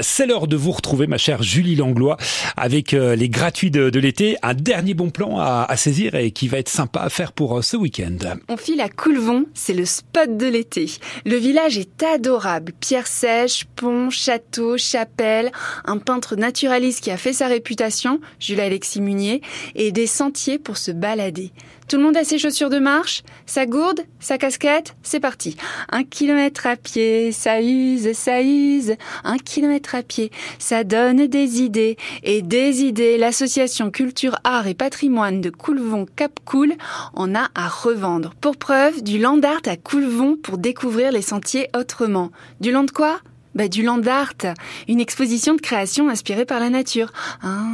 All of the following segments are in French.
C'est l'heure de vous retrouver, ma chère Julie Langlois, avec euh, les gratuits de, l'été. Un dernier bon plan à, saisir et qui va être sympa à faire pour euh, ce week-end. On file à Coulevon, c'est le spot de l'été. Le village est adorable. Pierre sèches, pont, château, chapelle, un peintre naturaliste qui a fait sa réputation, Jules Alexis Munier, et des sentiers pour se balader. Tout le monde a ses chaussures de marche, sa gourde, sa casquette, c'est parti. Un kilomètre à pied, ça use, ça use. Un kilomètre à pied, ça donne des idées. Et des idées, l'association Culture, Art et Patrimoine de Coulevon Cap Cool en a à revendre. Pour preuve, du land art à Coulevon pour découvrir les sentiers autrement. Du land quoi? Bah, du land art, une exposition de création inspirée par la nature. Ah.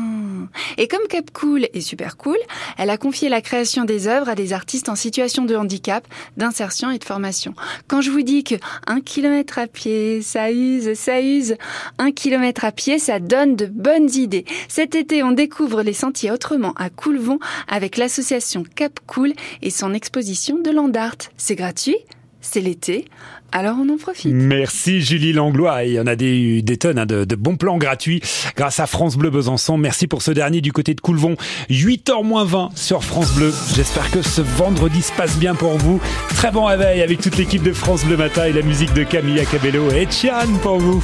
Et comme Cap Cool est super cool, elle a confié la création des œuvres à des artistes en situation de handicap, d'insertion et de formation. Quand je vous dis que un kilomètre à pied, ça use, ça use, un kilomètre à pied, ça donne de bonnes idées. Cet été, on découvre les sentiers autrement à Coulevon avec l'association Cap Cool et son exposition de land art. C'est gratuit? C'est l'été, alors on en profite. Merci Julie Langlois. Y en a des, des tonnes hein, de, bons plans gratuits grâce à France Bleu Besançon. Merci pour ce dernier du côté de Coulevon. 8h moins 20 sur France Bleu. J'espère que ce vendredi se passe bien pour vous. Très bon réveil avec toute l'équipe de France Bleu Matin et la musique de Camilla Cabello et Tian pour vous.